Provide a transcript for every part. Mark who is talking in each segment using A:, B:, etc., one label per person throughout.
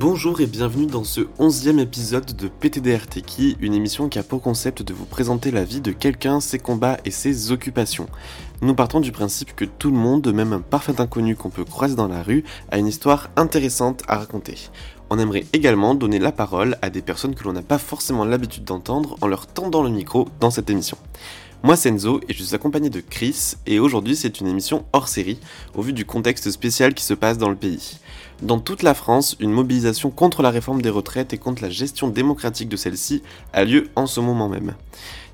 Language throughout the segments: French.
A: Bonjour et bienvenue dans ce onzième épisode de PTDRTKI, une émission qui a pour concept de vous présenter la vie de quelqu'un, ses combats et ses occupations. Nous partons du principe que tout le monde, même un parfait inconnu qu'on peut croiser dans la rue, a une histoire intéressante à raconter. On aimerait également donner la parole à des personnes que l'on n'a pas forcément l'habitude d'entendre en leur tendant le micro dans cette émission. Moi c'est et je suis accompagné de Chris et aujourd'hui c'est une émission hors série au vu du contexte spécial qui se passe dans le pays. Dans toute la France, une mobilisation contre la réforme des retraites et contre la gestion démocratique de celle-ci a lieu en ce moment même.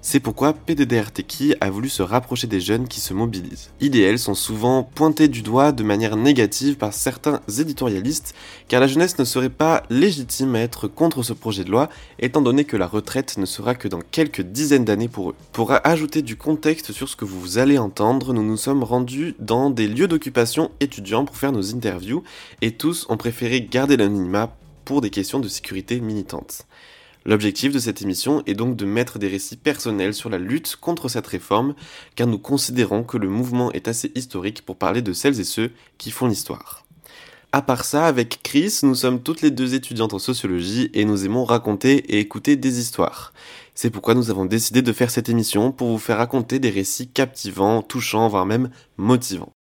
A: C'est pourquoi PDDRTKI a voulu se rapprocher des jeunes qui se mobilisent. IDL sont souvent pointés du doigt de manière négative par certains éditorialistes, car la jeunesse ne serait pas légitime à être contre ce projet de loi, étant donné que la retraite ne sera que dans quelques dizaines d'années pour eux. Pour ajouter du contexte sur ce que vous allez entendre, nous nous sommes rendus dans des lieux d'occupation étudiants pour faire nos interviews, et tous ont préféré garder l'anonymat pour des questions de sécurité militantes. L'objectif de cette émission est donc de mettre des récits personnels sur la lutte contre cette réforme, car nous considérons que le mouvement est assez historique pour parler de celles et ceux qui font l'histoire. À part ça, avec Chris, nous sommes toutes les deux étudiantes en sociologie et nous aimons raconter et écouter des histoires. C'est pourquoi nous avons décidé de faire cette émission pour vous faire raconter des récits captivants, touchants, voire même motivants.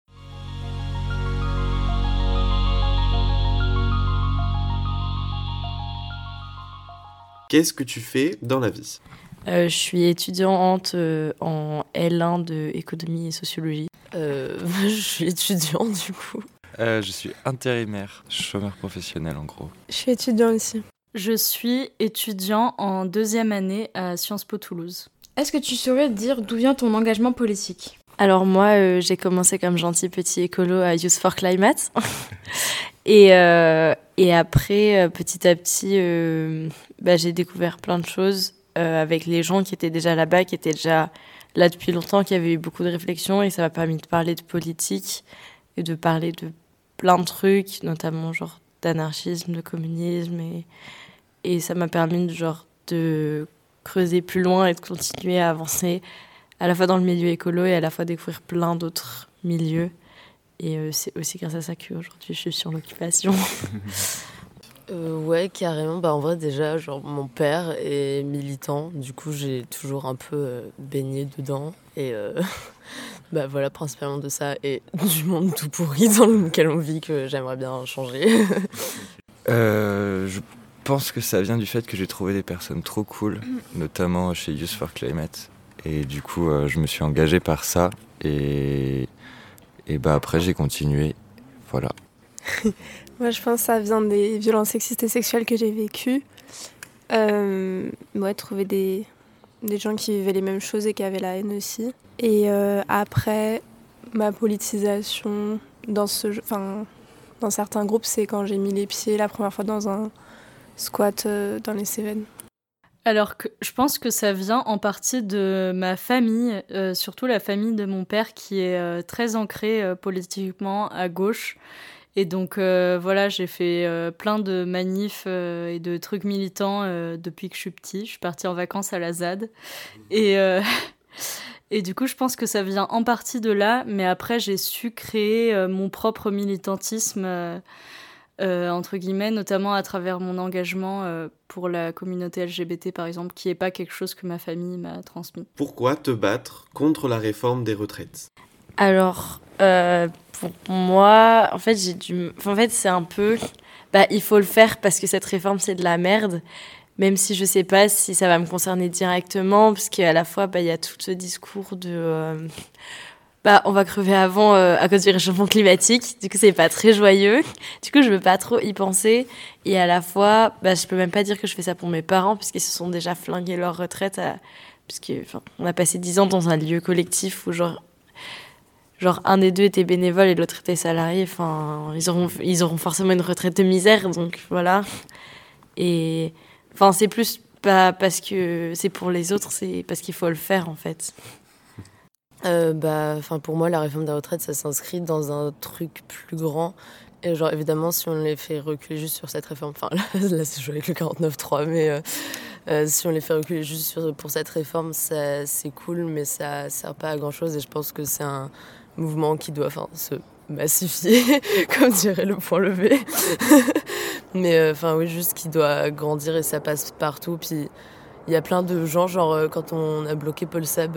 A: Qu'est-ce que tu fais dans la vie?
B: Euh, Je suis étudiante euh, en L1 de économie et sociologie. Euh, je suis étudiante du coup.
C: je suis intérimaire, chômeur professionnel en gros.
D: Je suis étudiant aussi.
E: Je suis étudiant en deuxième année à Sciences Po Toulouse.
D: Est-ce que tu saurais dire d'où vient ton engagement politique?
B: Alors moi, j'ai commencé comme gentil petit écolo à Youth for Climate. et, et après, petit à petit, bah, j'ai découvert plein de choses euh, avec les gens qui étaient déjà là-bas, qui étaient déjà là depuis longtemps, qui avaient eu beaucoup de réflexions et ça m'a permis de parler de politique et de parler de plein de trucs, notamment genre d'anarchisme, de communisme et, et ça m'a permis de, genre, de creuser plus loin et de continuer à avancer à la fois dans le milieu écolo et à la fois découvrir plein d'autres milieux. Et euh, c'est aussi grâce à ça qu'aujourd'hui je suis sur l'occupation.
F: Euh, ouais, carrément. Bah, en vrai, déjà, genre, mon père est militant. Du coup, j'ai toujours un peu euh, baigné dedans. Et euh, bah, voilà, principalement de ça et du monde tout pourri dans lequel on vit que j'aimerais bien changer.
C: je pense que ça vient du fait que j'ai trouvé des personnes trop cool, notamment chez Youth for Climate. Et du coup, je me suis engagé par ça. Et, et bah, après, j'ai continué. Voilà.
D: Moi, je pense que ça vient des violences sexistes et sexuelles que j'ai vécues. Euh, ouais, trouver des, des gens qui vivaient les mêmes choses et qui avaient la haine aussi. Et euh, après, ma politisation dans, ce, enfin, dans certains groupes, c'est quand j'ai mis les pieds la première fois dans un squat euh, dans les Cévennes.
E: Alors que je pense que ça vient en partie de ma famille, euh, surtout la famille de mon père qui est très ancrée politiquement à gauche et donc euh, voilà, j'ai fait euh, plein de manifs euh, et de trucs militants depuis que je suis petit. Je suis partie en vacances à la ZAD. Et, et du coup, je pense que ça vient en partie de là. Mais après, j'ai su créer mon propre militantisme, entre guillemets, notamment à travers mon engagement pour la communauté LGBT, par exemple, qui n'est pas quelque chose que ma famille m'a transmis.
A: Pourquoi te battre contre la réforme des retraites?
B: Alors, pour moi, en fait, j'ai dû. En fait, c'est un peu. Bah, il faut le faire parce que cette réforme, c'est de la merde. Même si je sais pas si ça va me concerner directement, parce qu'à la fois, bah, il y a tout ce discours de. Bah, on va crever avant euh, à cause du réchauffement climatique. Du coup, c'est pas très joyeux. Du coup, je veux pas trop y penser. Et à la fois, bah, je peux même pas dire que je fais ça pour mes parents, puisqu'ils se sont déjà flingués leur retraite. À... Puisque, on a passé dix ans dans un lieu collectif où, genre, genre un des deux était bénévole et l'autre était salarié, enfin, ils auront, ils auront forcément une retraite de misère, donc voilà. Et enfin, c'est plus pas parce que c'est pour les autres, c'est parce qu'il faut le faire en fait.
F: Euh, bah, pour moi, la réforme des retraites, ça s'inscrit dans un truc plus grand. Et genre, évidemment, si on les fait reculer juste sur cette réforme, enfin, là, c'est joué avec le 49.3, mais euh, euh, si on les fait reculer juste sur, pour cette réforme, c'est cool, mais ça sert pas à grand chose. Et je pense que c'est un, mouvement qui doit se massifier, comme dirait le point levé. Mais enfin, oui, juste qu'il doit grandir et ça passe partout. Puis il y a plein de gens, genre quand on a bloqué Paul Sab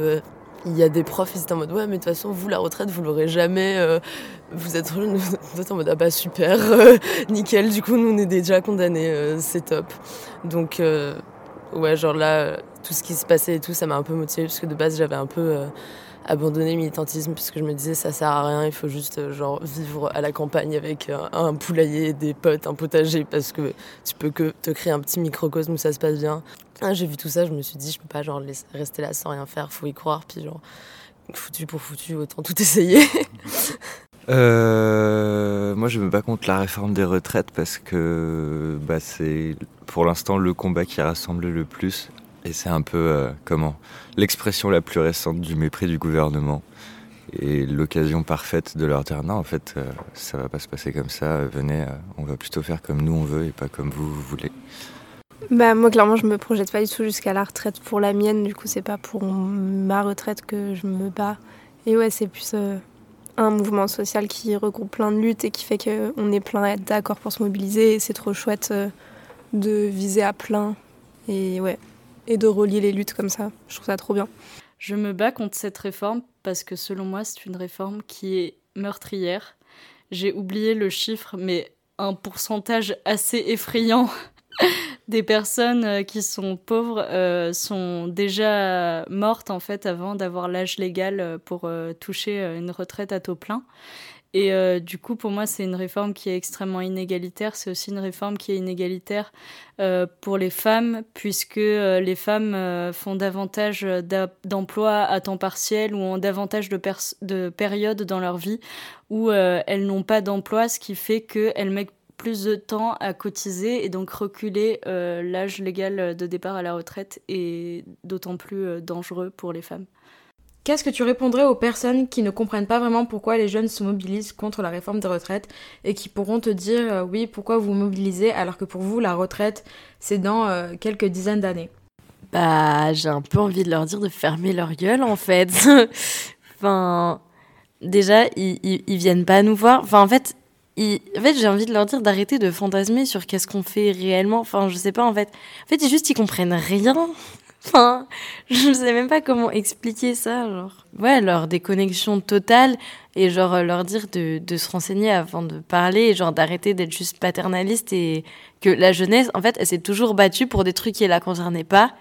F: il y a des profs, ils étaient en mode ouais, mais de toute façon, vous, la retraite, vous l'aurez jamais. Euh, vous êtes en mode ah bah super, euh, nickel, du coup, nous, on est déjà condamnés, euh, c'est top. Donc, ouais, genre là, tout ce qui se passait et tout, ça m'a un peu motivée, parce que de base, j'avais un peu abandonné le militantisme, parce que je me disais ça sert à rien, il faut juste genre vivre à la campagne avec un poulailler, des potes, un potager, parce que tu peux que te créer un petit microcosme où ça se passe bien. Ah, j'ai vu tout ça, je me suis dit, je peux pas genre rester là sans rien faire, faut y croire, puis genre, foutu pour foutu, autant tout essayer.
C: euh, moi, je me bats contre la réforme des retraites parce que bah, c'est pour l'instant le combat qui rassemble le plus. Et c'est un peu, euh, comment, l'expression la plus récente du mépris du gouvernement. Et l'occasion parfaite de leur dire non, en fait, euh, ça va pas se passer comme ça, venez, euh, on va plutôt faire comme nous on veut et pas comme vous, voulez.
D: Bah moi clairement je me projette pas du tout jusqu'à la retraite pour la mienne, du coup c'est pas pour ma retraite que je me bats. Et ouais c'est plus euh, un mouvement social qui regroupe plein de luttes et qui fait qu'on est plein d'accord pour se mobiliser et c'est trop chouette euh, de viser à plein et ouais et de relier les luttes comme ça. Je trouve ça trop bien.
E: Je me bats contre cette réforme parce que selon moi c'est une réforme qui est meurtrière. J'ai oublié le chiffre mais un pourcentage assez effrayant des personnes euh, qui sont pauvres euh, sont déjà mortes en fait avant d'avoir l'âge légal euh, pour toucher une retraite à taux plein. Et du coup, pour moi, c'est une réforme qui est extrêmement inégalitaire. C'est aussi une réforme qui est inégalitaire pour les femmes, puisque les femmes font davantage d'emplois à temps partiel ou ont davantage de, de périodes dans leur vie où elles n'ont pas d'emploi, ce qui fait qu'elles mettent plus de temps à cotiser et donc reculer euh, l'âge légal de départ à la retraite est d'autant plus euh, dangereux pour les femmes.
G: Qu'est-ce que tu répondrais aux personnes qui ne comprennent pas vraiment pourquoi les jeunes se mobilisent contre la réforme des retraites et qui pourront te dire euh, oui pourquoi vous mobilisez alors que pour vous la retraite c'est dans quelques dizaines d'années?
B: Bah j'ai un peu envie de leur dire de fermer leur gueule en fait. enfin déjà ils, viennent pas nous voir. Enfin en fait en fait, j'ai envie de leur dire d'arrêter de fantasmer sur qu'est-ce qu'on fait réellement. Enfin, je sais pas, en fait. En fait, juste, ils comprennent rien. Enfin, je ne sais même pas comment expliquer ça, genre. Ouais, leur déconnexion totale et genre leur dire de, de se renseigner avant de parler et genre d'arrêter d'être juste paternaliste et que la jeunesse, en fait, elle s'est toujours battue pour des trucs qui la concernaient pas.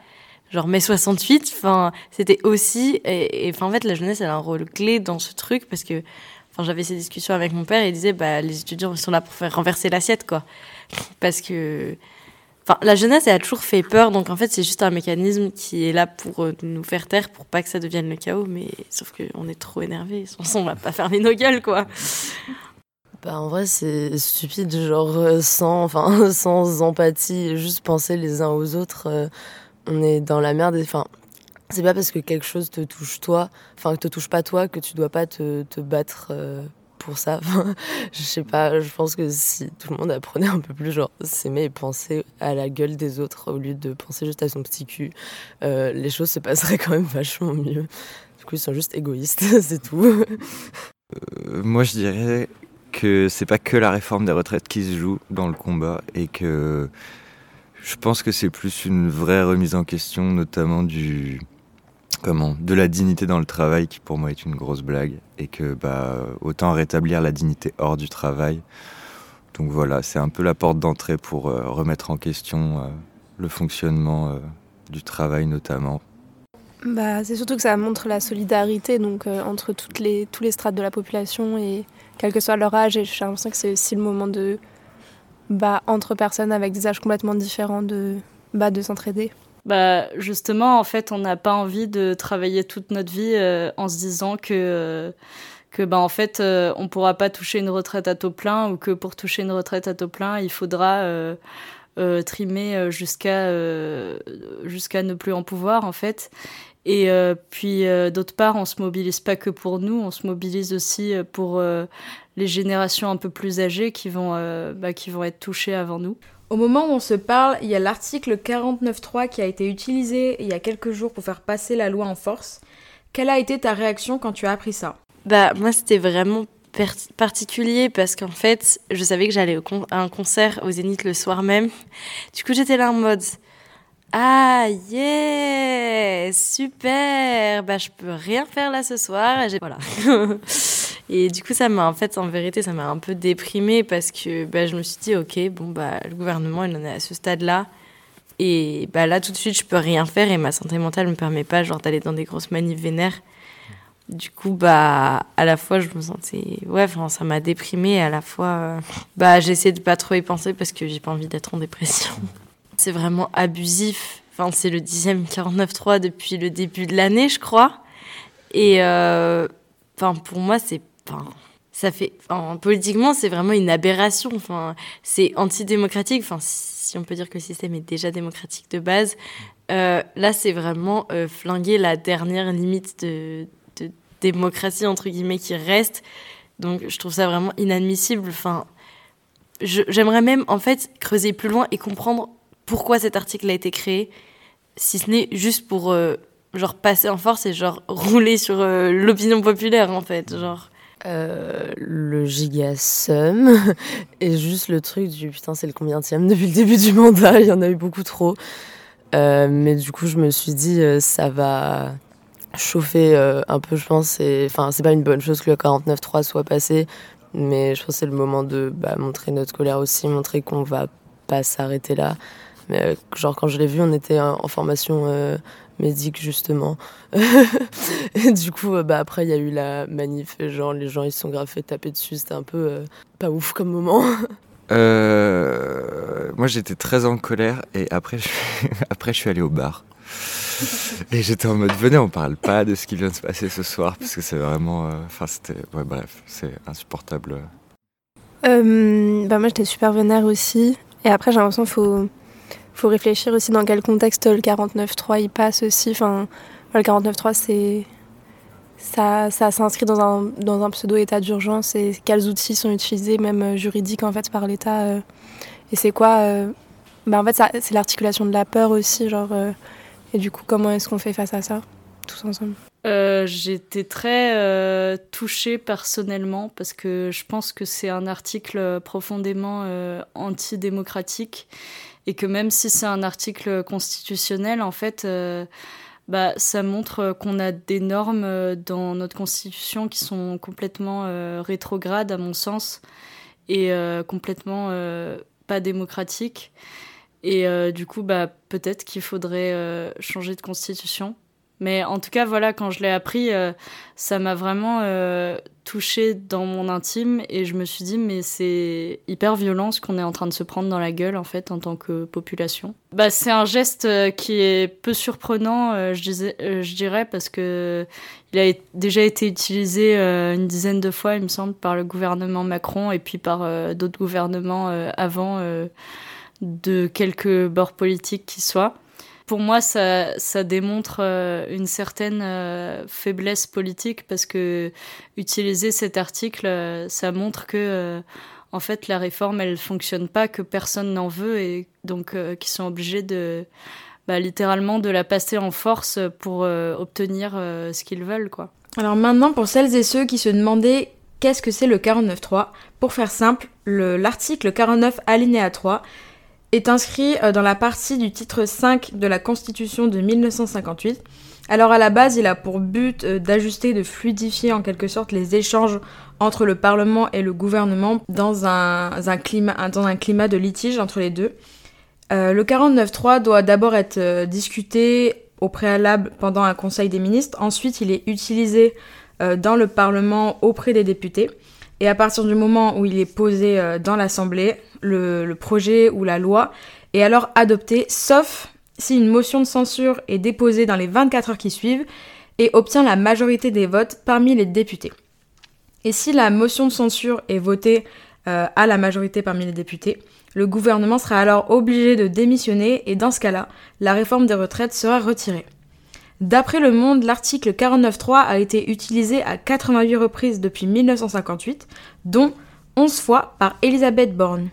B: Genre mai 68, enfin, c'était aussi, et enfin, en fait, la jeunesse, elle a un rôle clé dans ce truc parce que j'avais ces discussions avec mon père et il disait bah, les étudiants sont là pour faire renverser l'assiette, quoi. Parce que. Enfin, la jeunesse, elle a toujours fait peur, donc en fait, c'est juste un mécanisme qui est là pour euh, nous faire taire, pour pas que ça devienne le chaos, mais sauf qu'on est trop énervé, on va pas fermer nos gueules, quoi.
F: Bah, en vrai, c'est stupide, genre euh, sans, enfin, sans empathie, juste penser les uns aux autres. Euh, on est dans la merde. Enfin, c'est pas parce que quelque chose te touche toi, enfin que te touche pas toi, que tu dois pas te, te battre pour ça. je sais pas, je pense que si tout le monde apprenait un peu plus, genre s'aimer et penser à la gueule des autres au lieu de penser juste à son petit cul, euh, les choses se passeraient quand même vachement mieux. Du coup, ils sont juste égoïstes, c'est tout.
C: Euh, moi, je dirais que c'est pas que la réforme des retraites qui se joue dans le combat et que je pense que c'est plus une vraie remise en question, notamment du, comment de la dignité dans le travail qui pour moi est une grosse blague et que bah autant rétablir la dignité hors du travail. Donc voilà, c'est un peu la porte d'entrée pour euh, remettre en question euh, le fonctionnement euh, du travail notamment.
D: Bah, c'est surtout que ça montre la solidarité donc entre toutes les, tous les strates de la population et quel que soit leur âge. Et j'ai l'impression que c'est aussi le moment de bah, entre personnes avec des âges complètement différents de, bah, de s'entraider.
E: Bah justement, en fait, on n'a pas envie de travailler toute notre vie euh, en se disant que euh, que bah en fait euh, on pourra pas toucher une retraite à taux plein ou que pour toucher une retraite à taux plein, il faudra trimer jusqu'à jusqu'à ne plus en pouvoir en fait. Et puis d'autre part, on se mobilise pas que pour nous, on se mobilise aussi pour les générations un peu plus âgées qui vont bah, qui vont être touchées avant nous.
G: Au moment où on se parle, il y a l'article 49.3 qui a été utilisé il y a quelques jours pour faire passer la loi en force. Quelle a été ta réaction quand tu as appris ça?
B: Bah moi c'était vraiment particulier parce qu'en fait, je savais que j'allais à un concert au Zénith le soir même. Du coup, j'étais là en mode ah yeah super bah je peux rien faire là ce soir et voilà et du coup ça m'a en fait en vérité ça m'a un peu déprimée parce que bah, je me suis dit ok bon bah le gouvernement il en est à ce stade là et bah là tout de suite je peux rien faire et ma santé mentale me permet pas genre d'aller dans des grosses manifs vénères. Du coup bah à la fois je me sentais ouais ça m'a déprimée et à la fois euh, bah j'ai essayé de pas trop y penser parce que j'ai pas envie d'être en dépression. C'est vraiment abusif. Enfin c'est le dixième 49.3 depuis le début de l'année je crois. Et euh, enfin pour moi c'est enfin ça fait politiquement c'est vraiment une aberration enfin c'est antidémocratique enfin si on peut dire que le système est déjà démocratique de base euh, là c'est vraiment flinguer la dernière limite de démocratie entre guillemets qui reste. Donc je trouve ça vraiment inadmissible. Enfin, j'aimerais même en fait creuser plus loin et comprendre pourquoi cet article a été créé, si ce n'est juste pour euh, genre passer en force et genre rouler sur euh, l'opinion populaire en fait, genre.
F: Euh, le gigasum et juste le truc du putain c'est le combienième depuis le début du mandat il y en a eu beaucoup trop mais du coup je me suis dit ça va chauffer euh, un peu, je pense. Enfin, c'est pas une bonne chose que le 49.3 soit passé, mais je pense que c'est le moment de bah, montrer notre colère aussi, montrer qu'on va pas s'arrêter là. Mais euh, genre, quand je l'ai vu, on était en, formation euh, médique, justement. et du coup, bah, après, il y a eu la manif, et genre, les gens, ils se sont grave fait taper dessus. C'était un peu pas ouf comme moment.
C: moi, j'étais très en colère, et après, je... après, je suis allé au bar. Et j'étais en mode, venez, on parle pas de ce qui vient de se passer ce soir, parce que c'est vraiment. Euh, enfin, c'était. Ouais, bref, c'est insupportable.
D: Euh, bah moi, j'étais super vénère aussi. Et après, j'ai l'impression qu'il faut, faut réfléchir aussi dans quel contexte le 49.3 il passe aussi. Enfin, le 49.3, c'est. Ça, s'inscrit dans un, dans un pseudo-état d'urgence et quels outils sont utilisés, même euh, juridiques, en fait, par l'État. et c'est quoi bah, En fait, c'est l'articulation de la peur aussi, genre et du coup, comment est-ce qu'on fait face à ça, tous ensemble?
E: Euh, J'étais très euh, touchée personnellement parce que je pense que c'est un article profondément euh, antidémocratique et que même si c'est un article constitutionnel, en fait, bah, ça montre qu'on a des normes dans notre constitution qui sont complètement rétrogrades à mon sens et complètement pas démocratiques. Et euh, du coup, bah, peut-être qu'il faudrait euh, changer de constitution. Mais en tout cas, voilà, quand je l'ai appris, euh, ça m'a vraiment touché dans mon intime et je me suis dit, mais c'est hyper violent ce qu'on est en train de se prendre dans la gueule, en fait, en tant que population. Bah, c'est un geste qui est peu surprenant, je, disais, je dirais, parce que il a déjà été utilisé une dizaine de fois, il me semble, par le gouvernement Macron et puis par d'autres gouvernements avant de quelque bord politique qui soit. Pour moi, ça, démontre euh, une certaine euh, faiblesse politique parce que utiliser cet article, euh, ça montre que en fait la réforme elle fonctionne pas, que personne n'en veut et donc qu'ils sont obligés de bah, littéralement de la passer en force pour obtenir ce qu'ils veulent quoi.
G: Alors maintenant pour celles et ceux qui se demandaient qu'est-ce que c'est le 49.3, pour faire simple, l'article 49 alinéa 3 est inscrit euh, dans la partie du titre 5 de la Constitution de 1958. Alors à la base, il a pour but euh, d'ajuster, de fluidifier en quelque sorte les échanges entre le Parlement et le gouvernement dans un, climat, de litige entre les deux. Euh, le 49.3 doit d'abord être discuté au préalable pendant un conseil des ministres, ensuite il est utilisé dans le Parlement auprès des députés. Et à partir du moment où il est posé euh, dans l'Assemblée, le, projet ou la loi est alors adopté, sauf si une motion de censure est déposée dans les 24 heures qui suivent et obtient la majorité des votes parmi les députés. Et si la motion de censure est votée euh, à la majorité parmi les députés, le gouvernement sera alors obligé de démissionner et dans ce cas-là, la réforme des retraites sera retirée. D'après Le Monde, l'article 49.3 a été utilisé à 88 reprises depuis 1958, dont 11 fois par Elisabeth Borne.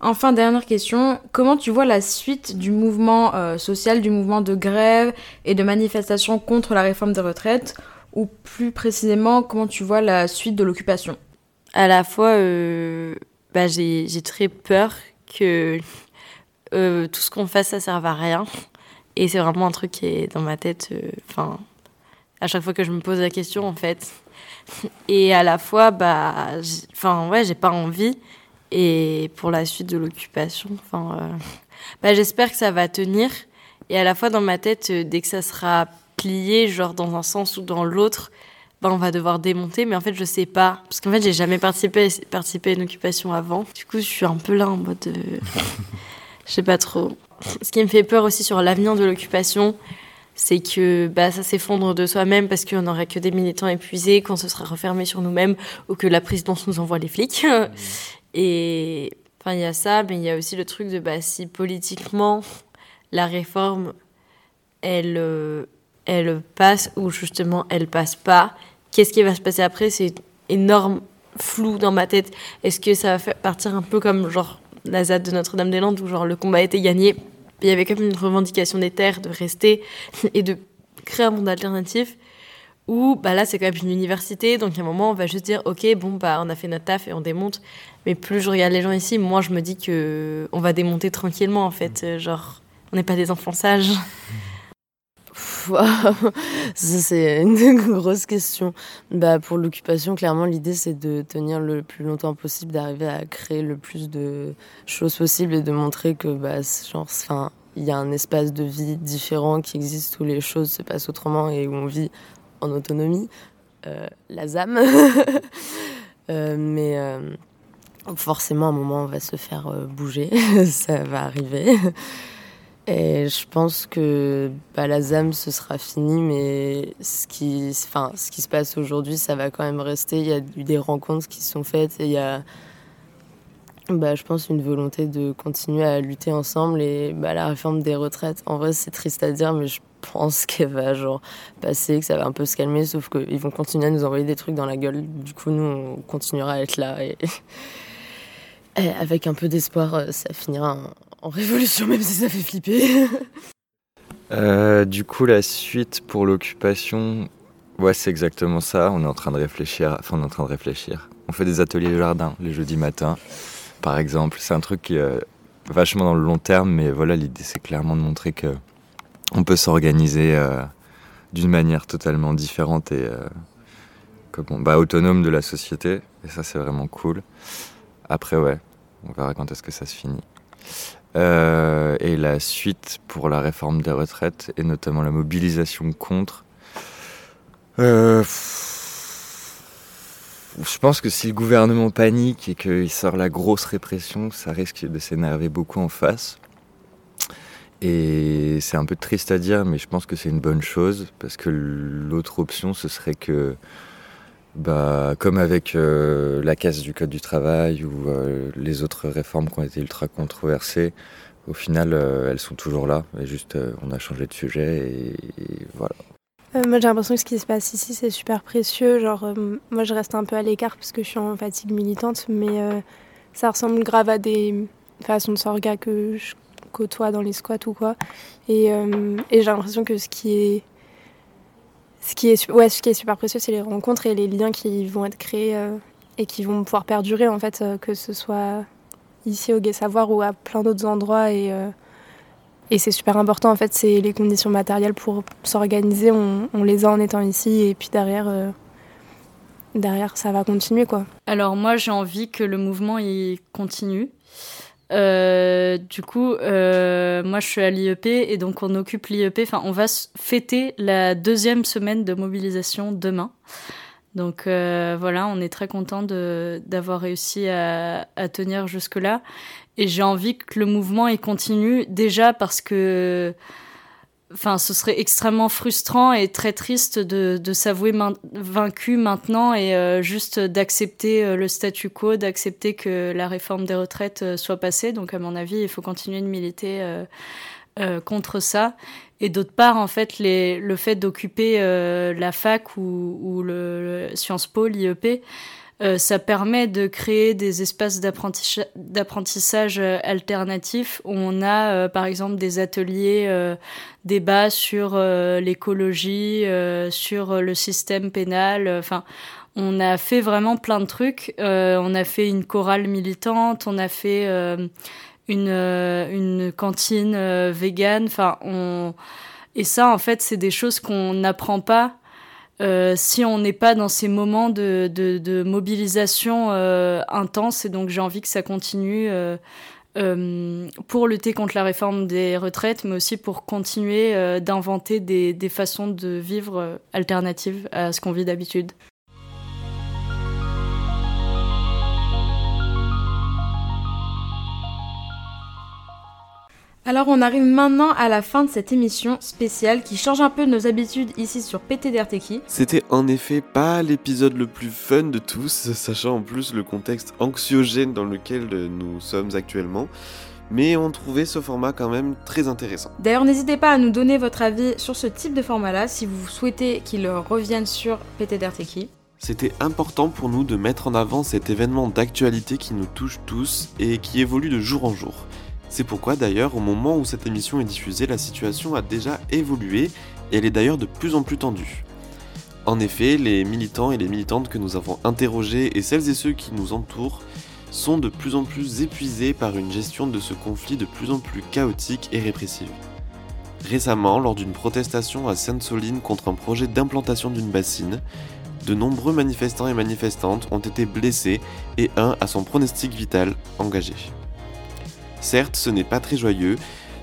G: Enfin, dernière question, comment tu vois la suite du mouvement euh, social, du mouvement de grève et de manifestation contre la réforme des retraites? Ou plus précisément, comment tu vois la suite de l'occupation?
B: À la fois, euh, bah, j'ai très peur que euh, tout ce qu'on fasse, ça serve à rien. Et c'est vraiment un truc qui est dans ma tête, enfin, à chaque fois que je me pose la question, en fait. Et à la fois, bah, enfin, ouais, j'ai pas envie et pour la suite de l'occupation. Enfin, euh, bah, j'espère que ça va tenir. Et à la fois dans ma tête, euh, dès que ça sera plié, genre dans un sens ou dans l'autre, bah, on va devoir démonter. Mais en fait, je sais pas. Parce qu'en fait, j'ai jamais participé, participé à une occupation avant. Du coup, je suis un peu là en mode. Euh, je sais pas trop. Ce qui me fait peur aussi sur l'avenir de l'occupation, c'est que bah, ça s'effondre de soi-même parce qu'on n'aurait que des militants épuisés, qu'on se sera refermé sur nous-mêmes ou que la présidence nous envoie les flics. Et enfin, il y a ça, mais il y a aussi le truc de bah, si politiquement la réforme, elle, euh, elle passe ou justement elle passe pas, qu'est-ce qui va se passer après C'est énorme flou dans ma tête. Est-ce que ça va partir un peu comme genre la ZAD de Notre-Dame-des-Landes où genre le combat été gagné, il y avait même une revendication des terres de rester et de créer un monde alternatif ou bah là c'est quand même une université donc à un moment on va juste dire ok bon bah on a fait notre taf et on démonte. Mais plus je regarde les gens ici moi je me dis que on va démonter tranquillement en fait. Euh, genre on n'est pas des enfants sages
F: c'est une grosse question bah pour l'occupation clairement l'idée c'est de tenir le plus longtemps possible d'arriver à créer le plus de choses possibles et de montrer que bah genre enfin il y a un espace de vie différent qui existe où les choses se passent autrement et où on vit en autonomie, euh, la ZAM. Euh, mais euh, forcément, à un moment, on va se faire bouger, ça va arriver. Et je pense que bah, la ZAM, ce sera fini, mais ce qui, enfin, ce qui se passe aujourd'hui, ça va quand même rester. Il y a eu des rencontres qui sont faites et il y a, bah, je pense, une volonté de continuer à lutter ensemble. Et bah, la réforme des retraites, en vrai, c'est triste à dire, mais je pense qu'elle va genre passer, que ça va un peu se calmer, sauf qu'ils vont continuer à nous envoyer des trucs dans la gueule. Du coup, nous, on continuera à être là. Et, avec un peu d'espoir, euh, ça finira en, révolution, même si ça fait flipper.
C: Euh, du coup, la suite pour l'occupation, ouais, c'est exactement ça. On est en train de réfléchir. Enfin, on est en train de réfléchir. On fait des ateliers jardin les jeudis matins, par exemple. C'est un truc qui est vachement dans le long terme, mais voilà, l'idée, c'est clairement de montrer que on peut s'organiser euh, d'une manière totalement différente et euh, bah, autonome de la société. Et ça, c'est vraiment cool. Après, ouais, on verra quand est-ce que ça se finit. Euh, et la suite pour la réforme des retraites, et notamment la mobilisation contre. je pense que si le gouvernement panique et qu'il sort la grosse répression, ça risque de s'énerver beaucoup en face. Et c'est un peu triste à dire, mais je pense que c'est une bonne chose, parce que l'autre option, ce serait que, bah, comme avec euh, la casse du Code du travail ou euh, les autres réformes qui ont été ultra controversées, au final, euh, elles sont toujours là, et juste on a changé de sujet, et, voilà.
D: moi j'ai l'impression que ce qui se passe ici c'est super précieux. Genre, moi je reste un peu à l'écart parce que je suis en fatigue militante, mais ça ressemble grave à des façons de sorga que je côtoie dans les squats ou quoi. Et, et j'ai l'impression que ce qui est ce qui est, ouais, ce qui est super précieux, c'est les rencontres et les liens qui vont être créés euh, et qui vont pouvoir perdurer, en fait, euh, que ce soit ici au Gai Savoir ou à plein d'autres endroits. Et, et c'est super important, en fait, c'est les conditions matérielles pour s'organiser. On, les a en étant ici et puis derrière, derrière ça va continuer, quoi.
E: Alors moi, j'ai envie que le mouvement continue. Euh, du coup, euh, moi je suis à l'IEP et donc on occupe l'IEP. Enfin, on va fêter la deuxième semaine de mobilisation demain. Donc euh, voilà, on est très content d'avoir réussi à, à tenir jusque-là. Et j'ai envie que le mouvement il continue déjà parce que enfin, ce serait extrêmement frustrant et très triste de, de s'avouer vaincu maintenant et euh, juste d'accepter euh, le statu quo, d'accepter que la réforme des retraites euh, soit passée. Donc, à mon avis, il faut continuer de militer contre ça. Et d'autre part, en fait, les, le fait d'occuper la fac ou, ou le, Sciences Po, l'IEP, euh, ça permet de créer des espaces d'apprentissage euh, alternatifs où on a euh, par exemple des ateliers débats sur l'écologie, sur le système pénal. Enfin, on a fait vraiment plein de trucs. on a fait une chorale militante, on a fait une, une cantine végane. Enfin, on... Et ça, en fait, c'est des choses qu'on n'apprend pas euh, si on n'est pas dans ces moments de, de, de mobilisation euh, intense. Et donc j'ai envie que ça continue euh, euh, pour lutter contre la réforme des retraites, mais aussi pour continuer euh, d'inventer des, des, façons de vivre alternatives à ce qu'on vit d'habitude.
G: Alors on arrive maintenant à la fin de cette émission spéciale qui change un peu nos habitudes ici sur PTDRTK.
A: C'était en effet pas l'épisode le plus fun de tous, sachant en plus le contexte anxiogène dans lequel nous sommes actuellement. Mais on trouvait ce format quand même très intéressant.
G: D'ailleurs, n'hésitez pas à nous donner votre avis sur ce type de format-là si vous souhaitez qu'il revienne sur PTDRTK.
A: C'était important pour nous de mettre en avant cet événement d'actualité qui nous touche tous et qui évolue de jour en jour. C'est pourquoi d'ailleurs au moment où cette émission est diffusée, la situation a déjà évolué et elle est d'ailleurs de plus en plus tendue. En effet, les militants et les militantes que nous avons interrogés et celles et ceux qui nous entourent sont de plus en plus épuisés par une gestion de ce conflit de plus en plus chaotique et répressive. Récemment, lors d'une protestation à Sainte-Soline contre un projet d'implantation d'une bassine, de nombreux manifestants et manifestantes ont été blessés et un a son pronostic vital engagé. Certes, ce n'est pas très joyeux,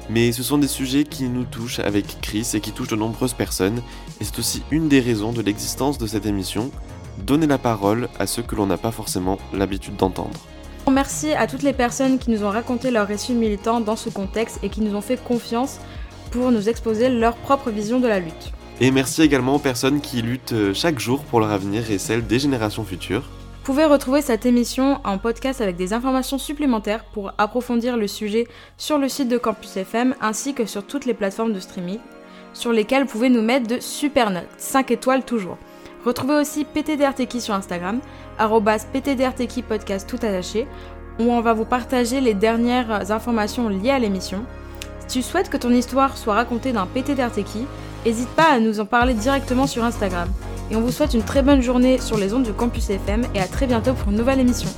A: mais ce sont des sujets qui nous touchent avec Chris et qui touchent de nombreuses personnes, et c'est aussi une des raisons de l'existence de cette émission, donner la parole à ceux que l'on n'a pas forcément l'habitude d'entendre.
G: Merci à toutes les personnes qui nous ont raconté leur récit militant dans ce contexte et qui nous ont fait confiance pour nous exposer leur propre vision de la lutte.
A: Et merci également aux personnes qui luttent euh, chaque jour pour leur avenir et celle des générations futures.
G: Vous pouvez retrouver cette émission en podcast avec des informations supplémentaires pour approfondir le sujet sur le site de Campus FM ainsi que sur toutes les plateformes de streaming sur lesquelles vous pouvez nous mettre de super notes, 5 étoiles toujours. Retrouvez aussi PTDRTK sur Instagram, PTDRTK podcast tout attaché, où on va vous partager les dernières informations liées à l'émission. Si tu souhaites que ton histoire soit racontée d'un PTDRTK, n'hésite pas à nous en parler directement sur Instagram et on vous souhaite une très bonne journée sur les ondes du Campus FM et à très bientôt pour une nouvelle émission.